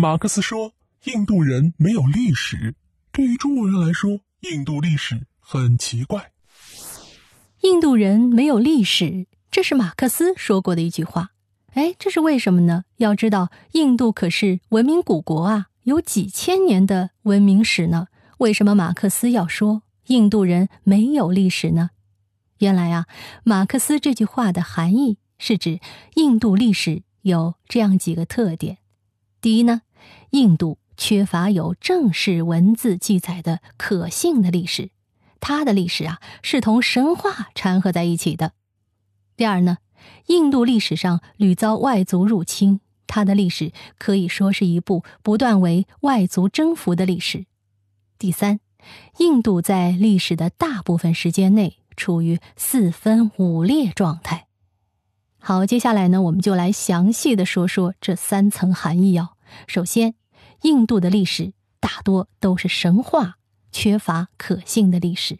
马克思说：“印度人没有历史。”对于中国人来说，印度历史很奇怪。印度人没有历史，这是马克思说过的一句话。哎，这是为什么呢？要知道，印度可是文明古国啊，有几千年的文明史呢。为什么马克思要说印度人没有历史呢？原来啊，马克思这句话的含义是指印度历史有这样几个特点：第一呢，印度。缺乏有正式文字记载的可信的历史，它的历史啊是同神话掺和在一起的。第二呢，印度历史上屡遭外族入侵，它的历史可以说是一部不断为外族征服的历史。第三，印度在历史的大部分时间内处于四分五裂状态。好，接下来呢，我们就来详细的说说这三层含义哦。首先。印度的历史大多都是神话，缺乏可信的历史。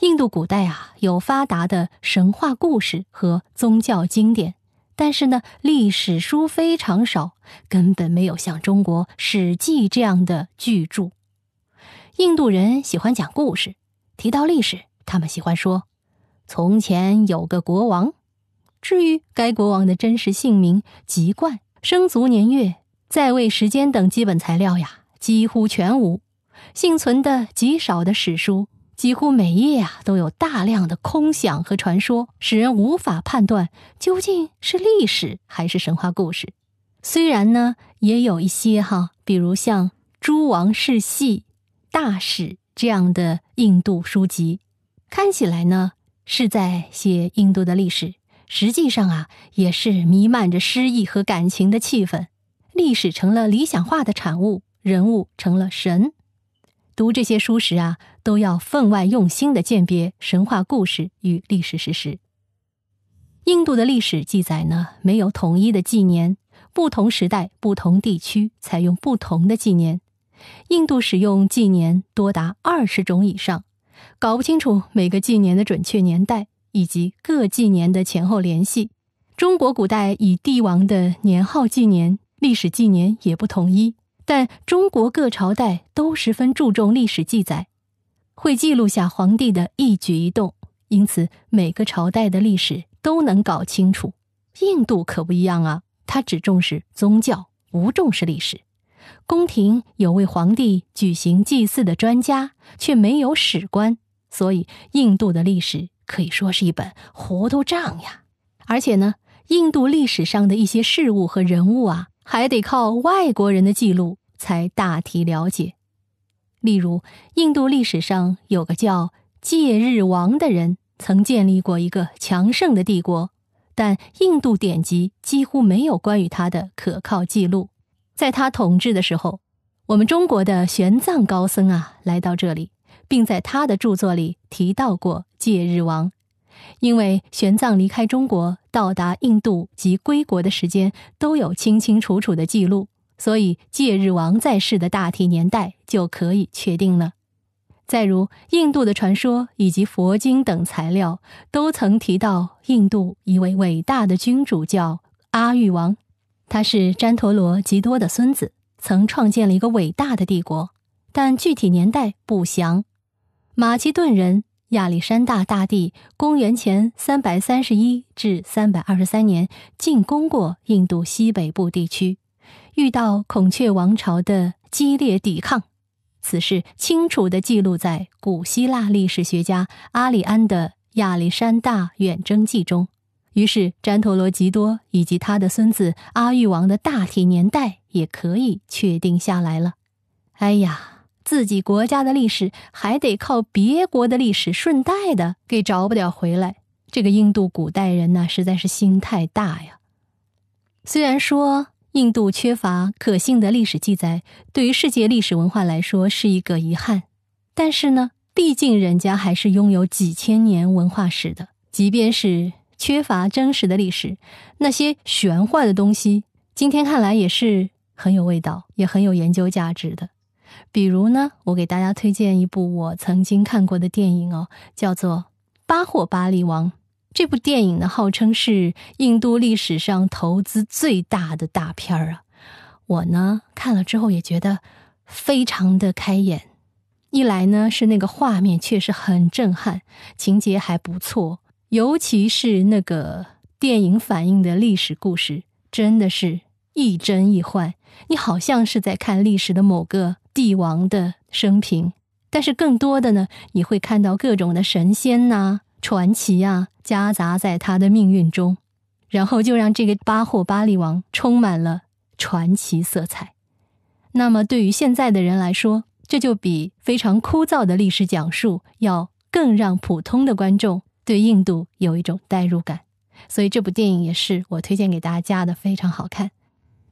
印度古代啊，有发达的神话故事和宗教经典，但是呢，历史书非常少，根本没有像中国《史记》这样的巨著。印度人喜欢讲故事，提到历史，他们喜欢说：“从前有个国王。”至于该国王的真实姓名、籍贯、生卒年月。在位时间等基本材料呀，几乎全无。幸存的极少的史书，几乎每页啊都有大量的空想和传说，使人无法判断究竟是历史还是神话故事。虽然呢，也有一些哈，比如像《诸王世系》《大史》这样的印度书籍，看起来呢是在写印度的历史，实际上啊也是弥漫着诗意和感情的气氛。历史成了理想化的产物，人物成了神。读这些书时啊，都要分外用心的鉴别神话故事与历史事实。印度的历史记载呢，没有统一的纪年，不同时代、不同地区采用不同的纪年。印度使用纪年多达二十种以上，搞不清楚每个纪年的准确年代以及各纪年的前后联系。中国古代以帝王的年号纪年。历史纪年也不统一，但中国各朝代都十分注重历史记载，会记录下皇帝的一举一动，因此每个朝代的历史都能搞清楚。印度可不一样啊，他只重视宗教，不重视历史。宫廷有为皇帝举行祭祀的专家，却没有史官，所以印度的历史可以说是一本糊涂账呀。而且呢，印度历史上的一些事物和人物啊。还得靠外国人的记录才大体了解。例如，印度历史上有个叫戒日王的人，曾建立过一个强盛的帝国，但印度典籍几乎没有关于他的可靠记录。在他统治的时候，我们中国的玄奘高僧啊来到这里，并在他的著作里提到过戒日王。因为玄奘离开中国到达印度及归国的时间都有清清楚楚的记录，所以戒日王在世的大体年代就可以确定了。再如，印度的传说以及佛经等材料都曾提到印度一位伟大的君主叫阿育王，他是旃陀罗吉多的孙子，曾创建了一个伟大的帝国，但具体年代不详。马其顿人。亚历山大大帝公元前三百三十一至三百二十三年进攻过印度西北部地区，遇到孔雀王朝的激烈抵抗。此事清楚地记录在古希腊历史学家阿里安的《亚历山大远征记》中。于是，詹陀罗吉多以及他的孙子阿育王的大体年代也可以确定下来了。哎呀！自己国家的历史还得靠别国的历史顺带的给找不了回来，这个印度古代人呢，实在是心太大呀。虽然说印度缺乏可信的历史记载，对于世界历史文化来说是一个遗憾，但是呢，毕竟人家还是拥有几千年文化史的。即便是缺乏真实的历史，那些玄幻的东西，今天看来也是很有味道，也很有研究价值的。比如呢，我给大家推荐一部我曾经看过的电影哦，叫做《巴霍巴利王》。这部电影呢，号称是印度历史上投资最大的大片儿啊！我呢看了之后也觉得非常的开眼。一来呢是那个画面确实很震撼，情节还不错，尤其是那个电影反映的历史故事，真的是亦真亦幻。你好像是在看历史的某个帝王的生平，但是更多的呢，你会看到各种的神仙呐、传奇啊，夹杂在他的命运中，然后就让这个巴霍巴利王充满了传奇色彩。那么对于现在的人来说，这就比非常枯燥的历史讲述要更让普通的观众对印度有一种代入感。所以这部电影也是我推荐给大家的，非常好看。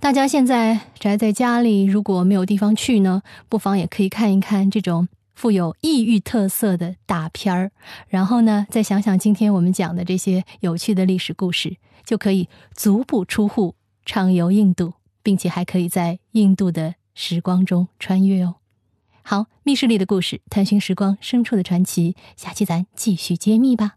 大家现在宅在家里，如果没有地方去呢，不妨也可以看一看这种富有异域特色的大片儿，然后呢，再想想今天我们讲的这些有趣的历史故事，就可以足不出户畅游印度，并且还可以在印度的时光中穿越哦。好，密室里的故事，探寻时光深处的传奇，下期咱继续揭秘吧。